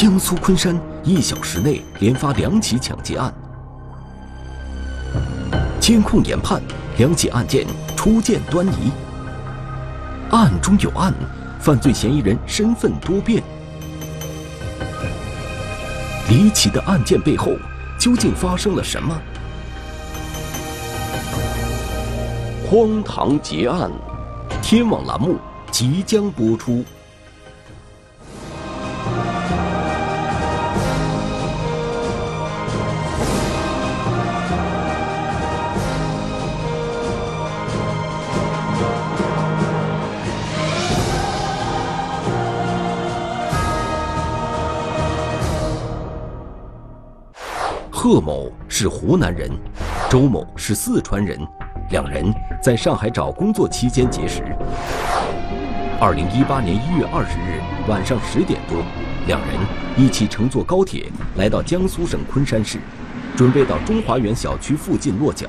江苏昆山一小时内连发两起抢劫案，监控研判两起案件初见端倪。案中有案，犯罪嫌疑人身份多变。离奇的案件背后究竟发生了什么？荒唐劫案，天网栏目即将播出。贺某是湖南人，周某是四川人，两人在上海找工作期间结识。二零一八年一月二十日晚上十点多，两人一起乘坐高铁来到江苏省昆山市，准备到中华园小区附近落脚。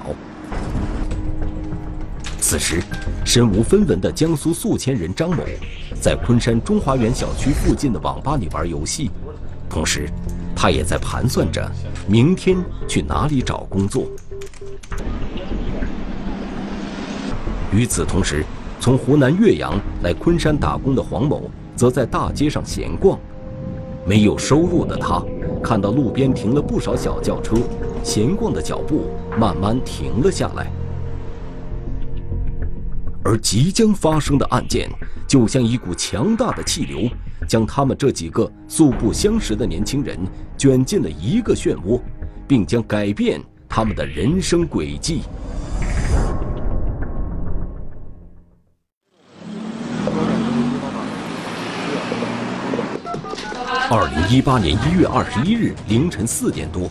此时，身无分文的江苏宿迁人张某，在昆山中华园小区附近的网吧里玩游戏，同时。他也在盘算着明天去哪里找工作。与此同时，从湖南岳阳来昆山打工的黄某，则在大街上闲逛。没有收入的他，看到路边停了不少小轿车，闲逛的脚步慢慢停了下来。而即将发生的案件，就像一股强大的气流。将他们这几个素不相识的年轻人卷进了一个漩涡，并将改变他们的人生轨迹。二零一八年一月二十一日凌晨四点多，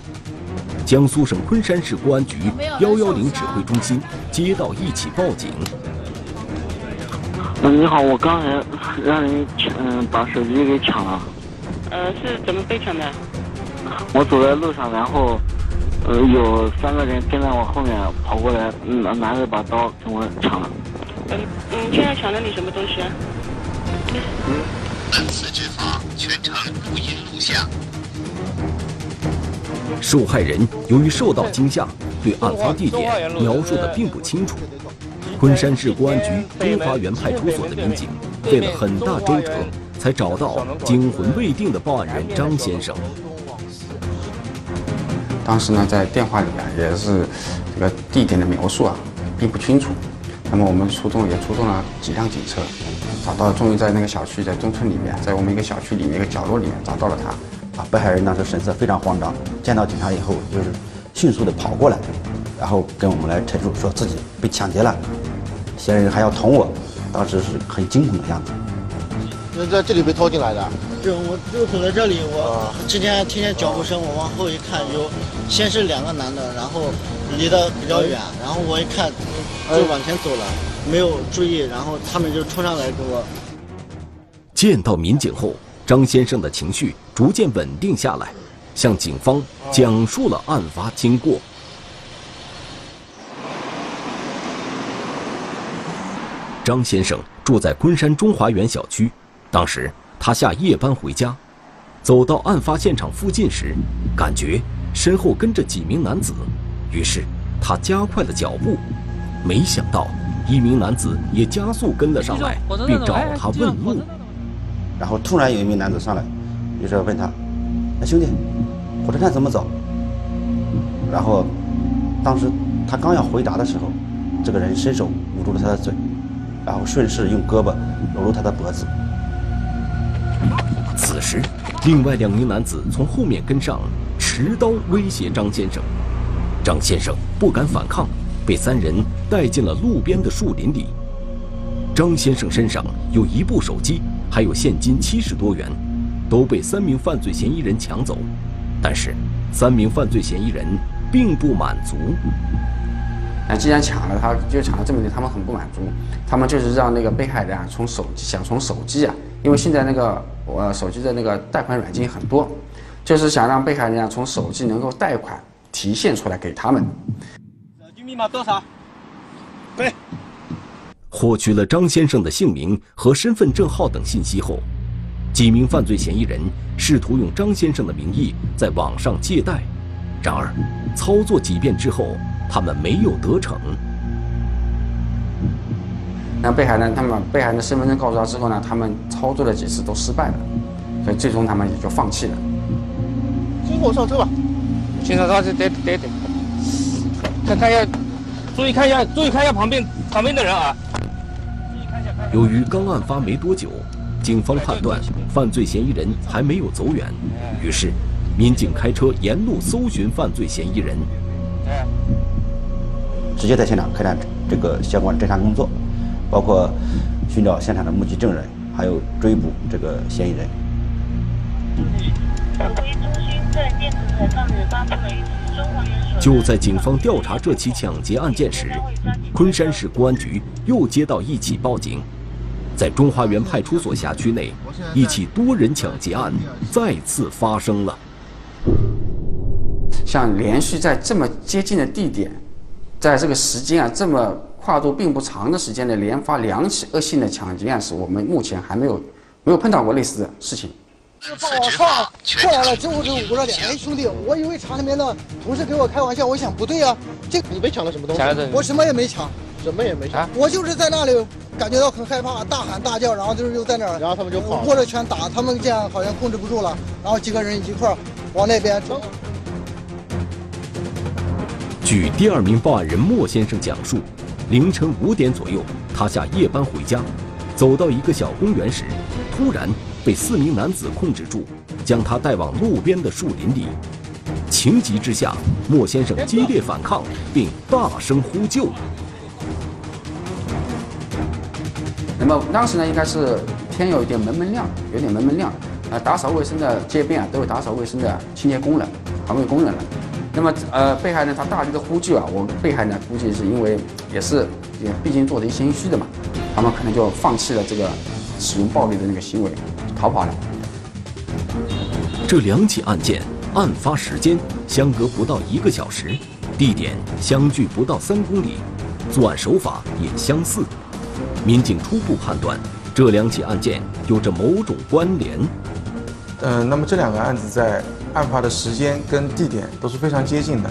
江苏省昆山市公安局幺幺零指挥中心接到一起报警。嗯，你好，我刚才让人抢嗯把手机给抢了。呃，是怎么被抢的？我走在路上，然后呃有三个人跟在我后面跑过来，拿拿着把刀跟我抢了。嗯嗯，现在抢了你什么东西？本次执法全程录音录像。受害人由于受到惊吓，对案发地点描述的并不清楚。昆山市公安局中华园派出所的民警费了很大周折，才找到惊魂未定的报案人张先生。当时呢，在电话里啊，也是这个地点的描述啊，并不清楚。那么我们出动也出动了几辆警车，找到，终于在那个小区，在中村里面，在我们一个小区里面一个角落里面找到了他。啊，被害人当时神色非常慌张，见到警察以后就是迅速的跑过来，然后跟我们来陈述说自己被抢劫了。嫌疑人还要捅我，当时是很惊恐的样子。那在这里被拖进来的？是，我就走在这里，我之前听见脚步声，我往后一看，有先是两个男的，然后离得比较远，然后我一看就往前走了，没有注意，然后他们就冲上来给我。见到民警后，张先生的情绪逐渐稳定下来，向警方讲述了案发经过。张先生住在昆山中华园小区，当时他下夜班回家，走到案发现场附近时，感觉身后跟着几名男子，于是他加快了脚步，没想到一名男子也加速跟了上来，并找他问路。然后突然有一名男子上来，于是问他：“哎，兄弟，火车站怎么走？”然后当时他刚要回答的时候，这个人伸手捂住了他的嘴。然后顺势用胳膊搂住他的脖子。此时，另外两名男子从后面跟上，持刀威胁张先生。张先生不敢反抗，被三人带进了路边的树林里。张先生身上有一部手机，还有现金七十多元，都被三名犯罪嫌疑人抢走。但是，三名犯罪嫌疑人并不满足。那既然抢了，他就抢了这么点，他们很不满足，他们就是让那个被害人啊，从手机想从手机啊，因为现在那个我手机的那个贷款软件很多，就是想让被害人啊从手机能够贷款提现出来给他们。手机密码多少？对。获取了张先生的姓名和身份证号等信息后，几名犯罪嫌疑人试图用张先生的名义在网上借贷，然而操作几遍之后，他们没有得逞。那被害人他们把被害人的身份证告诉他之后呢，他们操作了几次都失败了，所以最终他们也就放弃了。跟我上车吧。先生，他这得得得，看看一下，注意看一下，注意看一下旁边旁边的人啊。由于刚案发没多久，警方判断犯罪嫌疑人还没有走远，于是民警开车沿路搜寻犯罪嫌疑人。直接在现场开展这个相关侦查工作，包括寻找现场的目击证人，还有追捕这个嫌疑人。就在警方调查这起抢劫案件时，昆山市公安局又接到一起报警，在中华园派出所辖区内，一起多人抢劫案再次发生了。像连续在这么接近的地点，在这个时间啊这么跨度并不长的时间内连发两起恶性的抢劫案，是我们目前还没有没有碰到过类似的事情。把我放过来了之后就捂着脸，哎兄弟，我以为厂里面的同事给我开玩笑，我想不对啊，这你被抢了什么东西？我什么也没抢，什么也没抢，我就是在那里感觉到很害怕，大喊大叫，然后就是又在那儿，然后他们就跑，握着拳打，他们这样好像控制不住了，然后几个人一块儿往那边走。据第二名报案人莫先生讲述，凌晨五点左右，他下夜班回家，走到一个小公园时，突然。被四名男子控制住，将他带往路边的树林里。情急之下，莫先生激烈反抗，并大声呼救。那么当时呢，应该是天有一点蒙蒙亮，有点蒙蒙亮。呃，打扫卫生的街边啊，都有打扫卫生的清洁工人、环卫工人了。那么，呃，被害人他大力的呼救啊，我被害人估计是因为也是也毕竟做贼心虚的嘛，他们可能就放弃了这个使用暴力的那个行为。逃跑了。这两起案件案发时间相隔不到一个小时，地点相距不到三公里，作案手法也相似。民警初步判断，这两起案件有着某种关联。嗯，那么这两个案子在案发的时间跟地点都是非常接近的，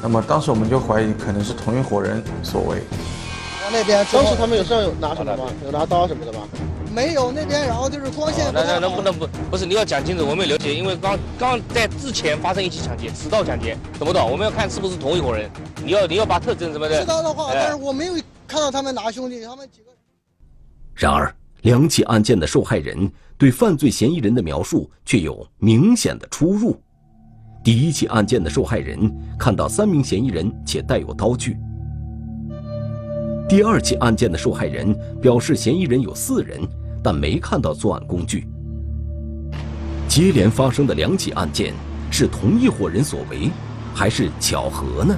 那么当时我们就怀疑可能是同一伙人所为。那边，当时他们有上有拿什么吗？有拿刀什么的吗？没有那边，然后就是光线。那那能不能不不是你要讲清楚，我没了解，因为刚刚在之前发生一起抢劫，持刀抢劫，懂不懂？我们要看是不是同一伙人。你要你要把特征什么的。持刀的话，但是我没有看到他们拿兄弟，他们几个。然而，两起案件的受害人对犯罪嫌疑人的描述却有明显的出入。第一起案件的受害人看到三名嫌疑人且带有刀具。第二起案件的受害人表示嫌疑人有四人。但没看到作案工具。接连发生的两起案件是同一伙人所为，还是巧合呢？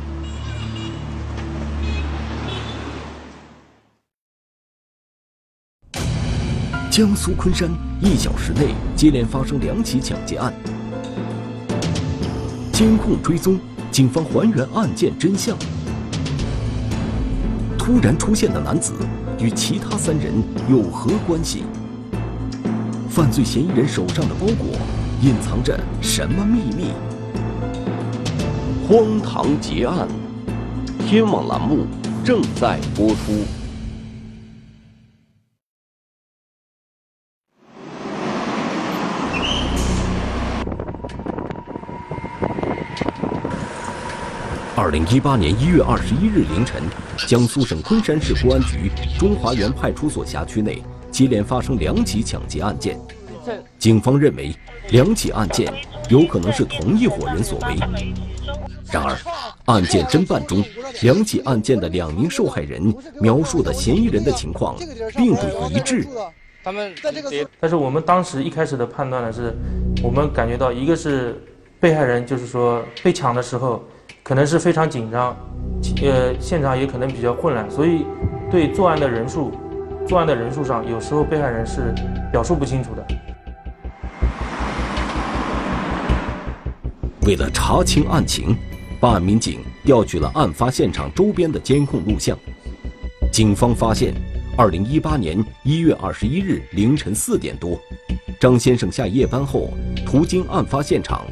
江苏昆山一小时内接连发生两起抢劫案，监控追踪，警方还原案件真相。突然出现的男子与其他三人有何关系？犯罪嫌疑人手上的包裹隐藏着什么秘密？荒唐劫案，天网栏目正在播出。二零一八年一月二十一日凌晨，江苏省昆山市公安局中华园派出所辖区内。接连发生两起抢劫案件，警方认为两起案件有可能是同一伙人所为。然而，案件侦办中，两起案件的两名受害人描述的嫌疑人的情况并不一致。他们但是我们当时一开始的判断呢，是我们感觉到一个是被害人，就是说被抢的时候可能是非常紧张，呃，现场也可能比较混乱，所以对作案的人数。作案的人数上，有时候被害人是表述不清楚的。为了查清案情，办案民警调取了案发现场周边的监控录像。警方发现，二零一八年一月二十一日凌晨四点多，张先生下夜班后途经案发现场，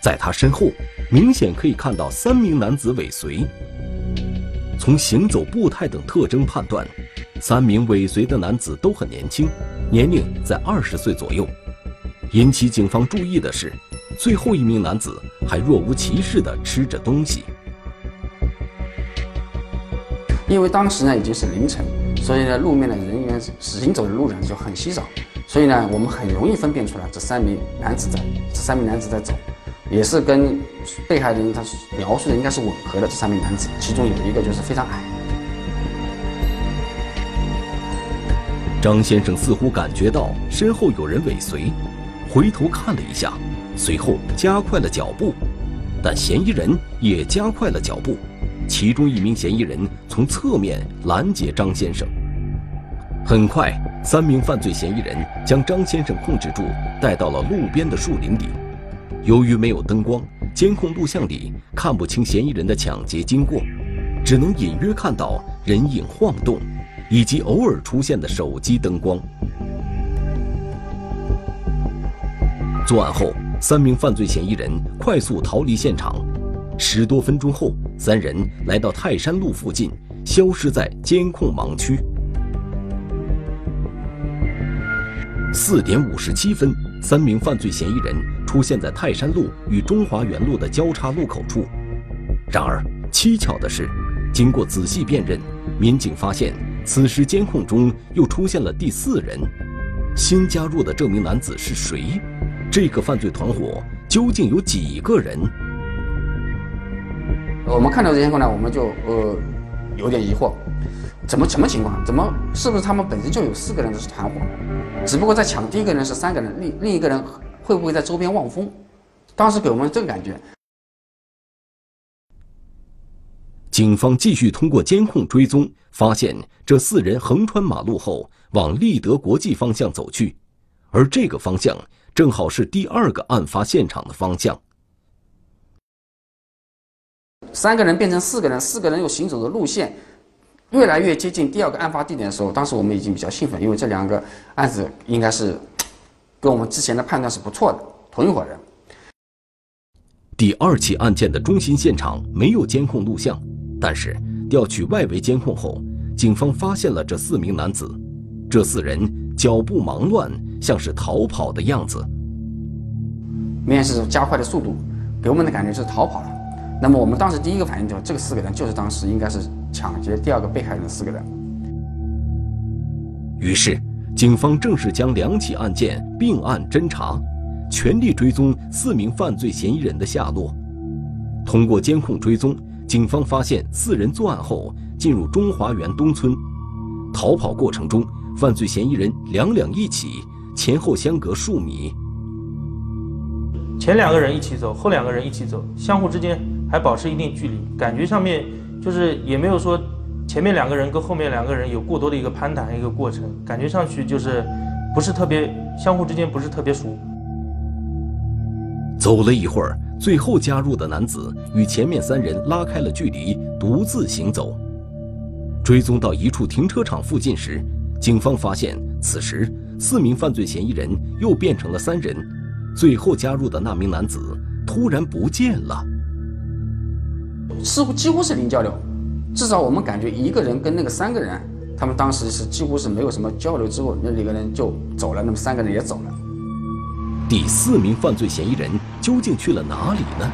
在他身后明显可以看到三名男子尾随。从行走步态等特征判断，三名尾随的男子都很年轻，年龄在二十岁左右。引起警方注意的是，最后一名男子还若无其事地吃着东西。因为当时呢已经是凌晨，所以呢路面的人员行走的路人就很稀少，所以呢我们很容易分辨出来这三名男子在这三名男子在走，也是跟被害人他描述的应该是吻合的。这三名男子其中有一个就是非常矮。张先生似乎感觉到身后有人尾随，回头看了一下，随后加快了脚步，但嫌疑人也加快了脚步。其中一名嫌疑人从侧面拦截张先生。很快，三名犯罪嫌疑人将张先生控制住，带到了路边的树林里。由于没有灯光，监控录像里看不清嫌疑人的抢劫经过，只能隐约看到人影晃动，以及偶尔出现的手机灯光。作案后，三名犯罪嫌疑人快速逃离现场。十多分钟后，三人来到泰山路附近，消失在监控盲区。四点五十七分，三名犯罪嫌疑人出现在泰山路与中华园路的交叉路口处。然而，蹊跷的是，经过仔细辨认，民警发现此时监控中又出现了第四人。新加入的这名男子是谁？这个犯罪团伙究竟有几个人？我们看到这监控呢，我们就呃有点疑惑，怎么什么情况？怎么是不是他们本身就有四个人的是团伙？只不过在抢第一个人是三个人，另另一个人会不会在周边望风？当时给我们这个感觉。警方继续通过监控追踪，发现这四人横穿马路后往立德国际方向走去，而这个方向正好是第二个案发现场的方向。三个人变成四个人，四个人又行走的路线越来越接近第二个案发地点的时候，当时我们已经比较兴奋，因为这两个案子应该是跟我们之前的判断是不错的，同一伙人。第二起案件的中心现场没有监控录像，但是调取外围监控后，警方发现了这四名男子，这四人脚步忙乱，像是逃跑的样子。明显是加快的速度，给我们的感觉是逃跑了。那么我们当时第一个反应就是，这个四个人就是当时应该是抢劫第二个被害人的四个人。于是，警方正式将两起案件并案侦查，全力追踪四名犯罪嫌疑人的下落。通过监控追踪，警方发现四人作案后进入中华园东村，逃跑过程中，犯罪嫌疑人两两一起，前后相隔数米。前两个人一起走，后两个人一起走，相互之间。还保持一定距离，感觉上面就是也没有说前面两个人跟后面两个人有过多的一个攀谈一个过程，感觉上去就是不是特别相互之间不是特别熟。走了一会儿，最后加入的男子与前面三人拉开了距离，独自行走。追踪到一处停车场附近时，警方发现此时四名犯罪嫌疑人又变成了三人，最后加入的那名男子突然不见了。似乎几乎是零交流，至少我们感觉一个人跟那个三个人，他们当时是几乎是没有什么交流，之后那几个人就走了，那么三个人也走了。第四名犯罪嫌疑人究竟去了哪里呢？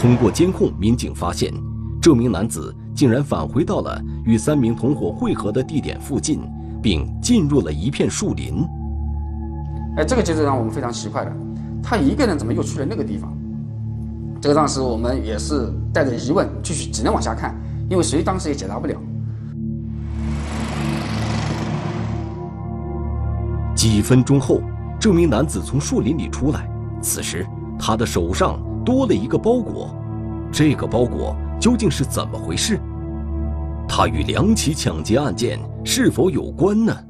通过监控，民警发现，这名男子竟然返回到了与三名同伙汇合的地点附近，并进入了一片树林。哎，这个就是让我们非常奇怪的，他一个人怎么又去了那个地方？这个当时我们也是带着疑问继续，只能往下看，因为谁当时也解答不了。几分钟后，这名男子从树林里出来，此时他的手上多了一个包裹，这个包裹究竟是怎么回事？他与两起抢劫案件是否有关呢？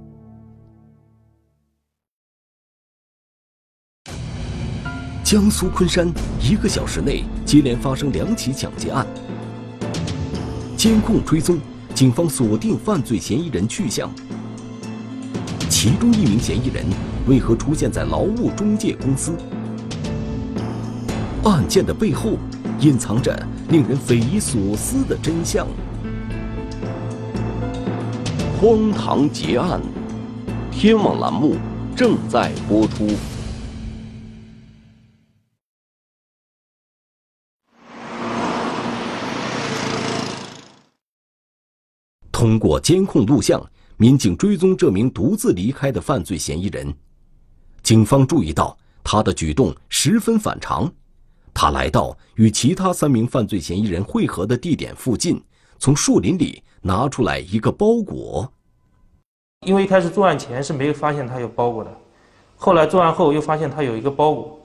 江苏昆山一个小时内接连发生两起抢劫案，监控追踪，警方锁定犯罪嫌疑人去向。其中一名嫌疑人为何出现在劳务中介公司？案件的背后隐藏着令人匪夷所思的真相。荒唐结案，天网栏目正在播出。通过监控录像，民警追踪这名独自离开的犯罪嫌疑人。警方注意到他的举动十分反常，他来到与其他三名犯罪嫌疑人汇合的地点附近，从树林里拿出来一个包裹。因为一开始作案前是没有发现他有包裹的，后来作案后又发现他有一个包裹，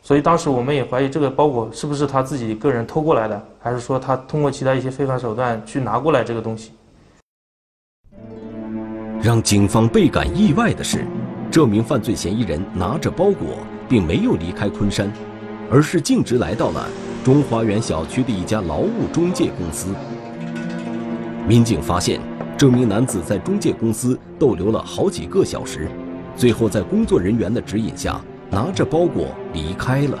所以当时我们也怀疑这个包裹是不是他自己个人偷过来的，还是说他通过其他一些非法手段去拿过来这个东西。让警方倍感意外的是，这名犯罪嫌疑人拿着包裹，并没有离开昆山，而是径直来到了中华园小区的一家劳务中介公司。民警发现，这名男子在中介公司逗留了好几个小时，最后在工作人员的指引下，拿着包裹离开了。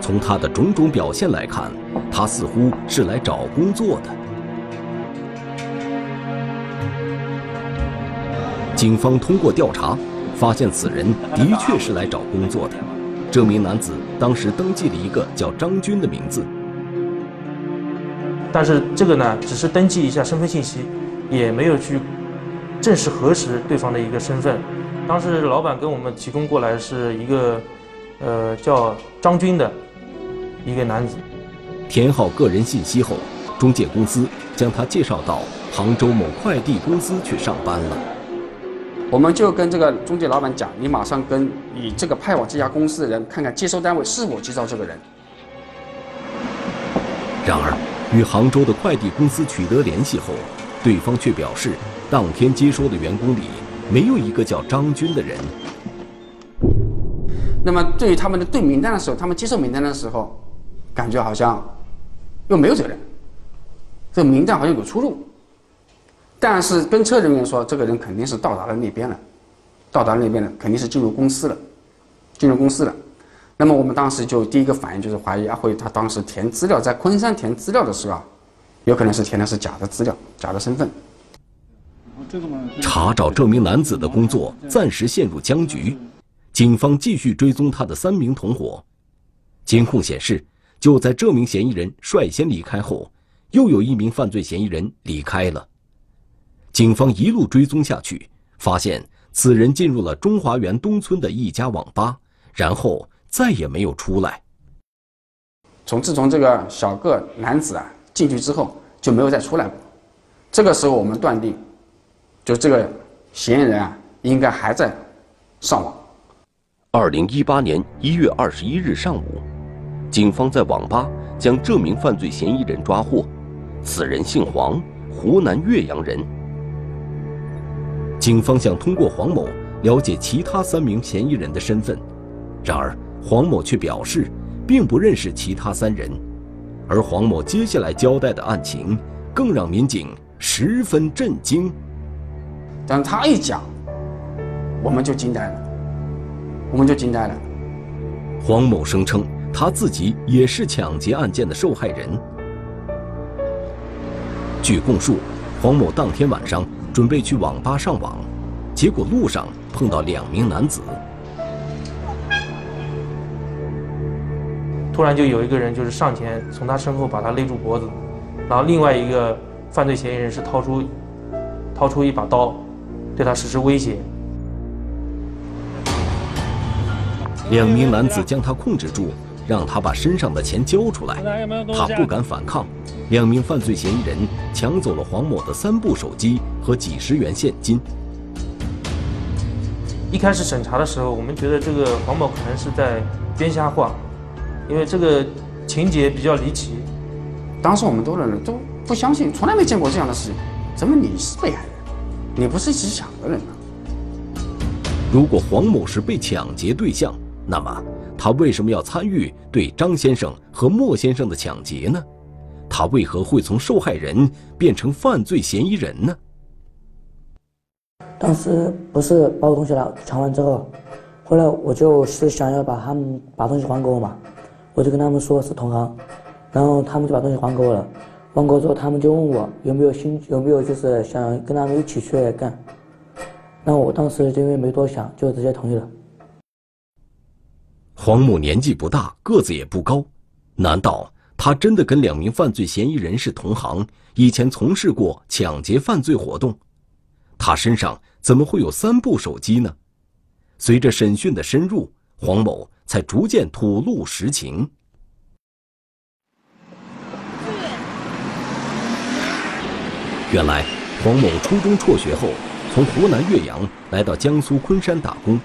从他的种种表现来看，他似乎是来找工作的。警方通过调查，发现此人的确是来找工作的。这名男子当时登记了一个叫张军的名字，但是这个呢，只是登记一下身份信息，也没有去正式核实对方的一个身份。当时老板跟我们提供过来是一个，呃，叫张军的一个男子。填好个人信息后，中介公司将他介绍到杭州某快递公司去上班了。我们就跟这个中介老板讲，你马上跟你这个派往这家公司的人，看看接收单位是否接到这个人。然而，与杭州的快递公司取得联系后，对方却表示，当天接收的员工里没有一个叫张军的人。那么，对于他们的对名单的时候，他们接受名单的时候，感觉好像又没有这个人，这名单好像有出入。但是跟车人员说，这个人肯定是到达了那边了，到达那边了，肯定是进入公司了，进入公司了。那么我们当时就第一个反应就是怀疑阿辉他当时填资料，在昆山填资料的时候啊，有可能是填的是假的资料，假的身份。查找这名男子的工作暂时陷入僵局，警方继续追踪他的三名同伙。监控显示，就在这名嫌疑人率先离开后，又有一名犯罪嫌疑人离开了。警方一路追踪下去，发现此人进入了中华园东村的一家网吧，然后再也没有出来。从自从这个小个男子啊进去之后，就没有再出来过。这个时候，我们断定，就这个嫌疑人啊，应该还在上网。二零一八年一月二十一日上午，警方在网吧将这名犯罪嫌疑人抓获。此人姓黄，湖南岳阳人。警方想通过黄某了解其他三名嫌疑人的身份，然而黄某却表示并不认识其他三人，而黄某接下来交代的案情更让民警十分震惊。但他一讲，我们就惊呆了，我们就惊呆了。黄某声称他自己也是抢劫案件的受害人。据供述，黄某当天晚上。准备去网吧上网，结果路上碰到两名男子。突然就有一个人就是上前从他身后把他勒住脖子，然后另外一个犯罪嫌疑人是掏出掏出一把刀，对他实施威胁。两名男子将他控制住。让他把身上的钱交出来，他不敢反抗。两名犯罪嫌疑人抢走了黄某的三部手机和几十元现金。一开始审查的时候，我们觉得这个黄某可能是在编瞎话，因为这个情节比较离奇。当时我们多人都不相信，从来没见过这样的事情。怎么你是被害人？你不是一起抢的人啊？如果黄某是被抢劫对象，那么。他为什么要参与对张先生和莫先生的抢劫呢？他为何会从受害人变成犯罪嫌疑人呢？当时不是把我东西拿抢完之后，后来我就是想要把他们把东西还给我嘛，我就跟他们说是同行，然后他们就把东西还给我了。还给我之后，他们就问我有没有心有没有就是想跟他们一起去干。那我当时就因为没多想，就直接同意了。黄某年纪不大，个子也不高，难道他真的跟两名犯罪嫌疑人是同行？以前从事过抢劫犯罪活动？他身上怎么会有三部手机呢？随着审讯的深入，黄某才逐渐吐露实情。原来，黄某初中辍学后，从湖南岳阳来到江苏昆山打工。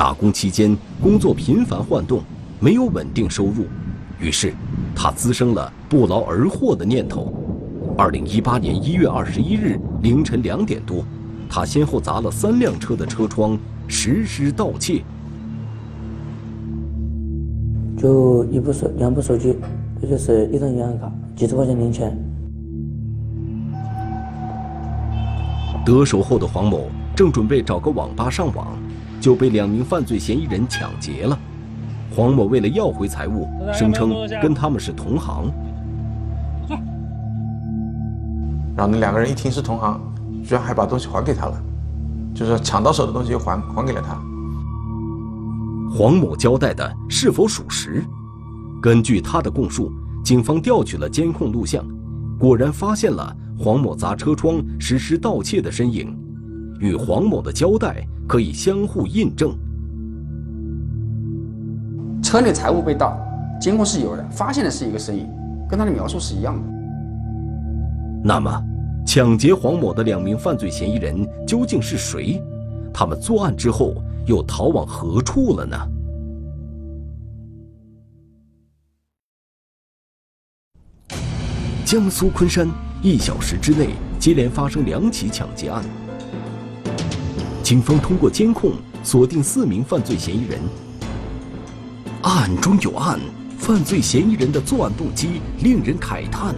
打工期间，工作频繁换动，没有稳定收入，于是他滋生了不劳而获的念头。二零一八年一月二十一日凌晨两点多，他先后砸了三辆车的车窗，实施盗窃。就一部手，两部手机，这就是一张银行卡，几十块钱零钱。得手后的黄某正准备找个网吧上网，就被两名犯罪嫌疑人抢劫了。黄某为了要回财物，声称跟他们是同行。然后那两个人一听是同行，居然还把东西还给他了，就是抢到手的东西又还还给了他。黄某交代的是否属实？根据他的供述，警方调取了监控录像，果然发现了。黄某砸车窗实施盗窃的身影，与黄某的交代可以相互印证。车内财物被盗，监控是有的，发现的是一个身影，跟他的描述是一样的。那么，抢劫黄某的两名犯罪嫌疑人究竟是谁？他们作案之后又逃往何处了呢？江苏昆山。一小时之内，接连发生两起抢劫案。警方通过监控锁定四名犯罪嫌疑人。案中有案，犯罪嫌疑人的作案动机令人慨叹。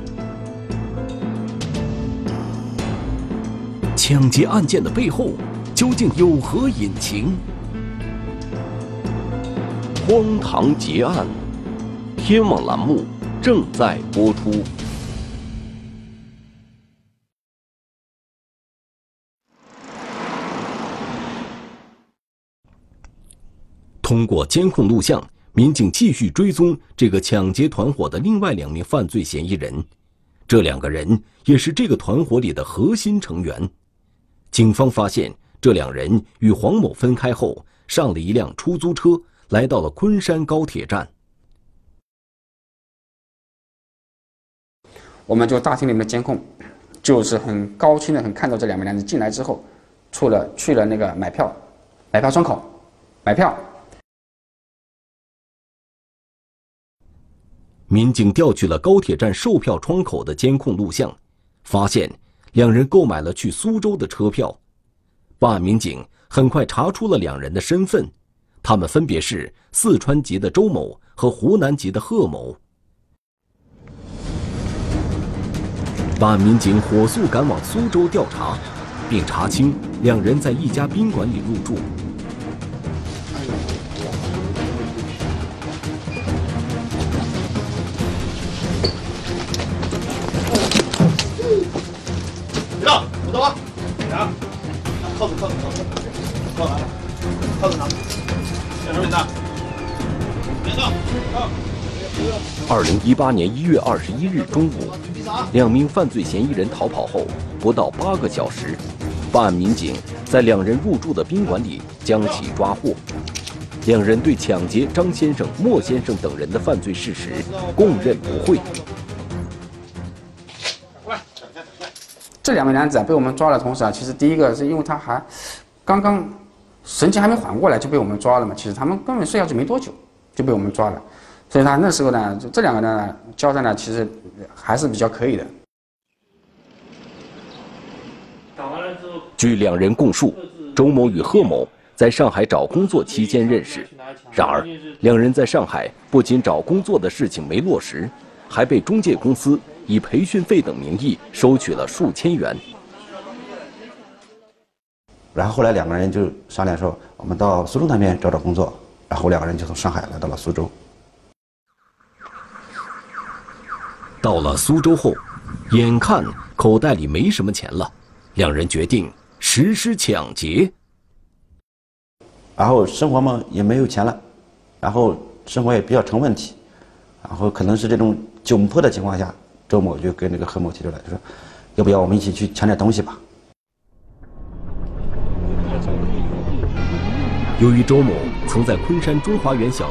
抢劫案件的背后究竟有何隐情？荒唐劫案，天网栏目正在播出。通过监控录像，民警继续追踪这个抢劫团伙的另外两名犯罪嫌疑人。这两个人也是这个团伙里的核心成员。警方发现，这两人与黄某分开后，上了一辆出租车，来到了昆山高铁站。我们就大厅里面的监控，就是很高清的，很看到这两名男子进来之后，出了去了那个买票，买票窗口，买票。民警调取了高铁站售票窗口的监控录像，发现两人购买了去苏州的车票。办案民警很快查出了两人的身份，他们分别是四川籍的周某和湖南籍的贺某。办案民警火速赶往苏州调查，并查清两人在一家宾馆里入住。靠子靠子靠子，靠完了，靠子拿，检查名单，别动，二零一八年一月二十一日中午，两名犯罪嫌疑人逃跑后，不到八个小时，办案民警在两人入住的宾馆里将其抓获。两人对抢劫张先生、莫先生等人的犯罪事实供认不讳。这两名男子啊，被我们抓的同时啊，其实第一个是因为他还刚刚神情还没缓过来就被我们抓了嘛。其实他们根本睡下去没多久就被我们抓了，所以他那时候呢，就这两个呢交代呢，其实还是比较可以的。据两人供述，周某与贺某在上海找工作期间认识，然而两人在上海不仅找工作的事情没落实，还被中介公司。以培训费等名义收取了数千元。然后后来两个人就商量说，我们到苏州那边找找工作。然后两个人就从上海来到了苏州。到了苏州后，眼看口袋里没什么钱了，两人决定实施抢劫。然后生活嘛也没有钱了，然后生活也比较成问题，然后可能是这种窘迫的情况下，周某就跟那个何某提出来，就说，要不要我们一起去抢点东西吧？由于周某曾在昆山中华园小区。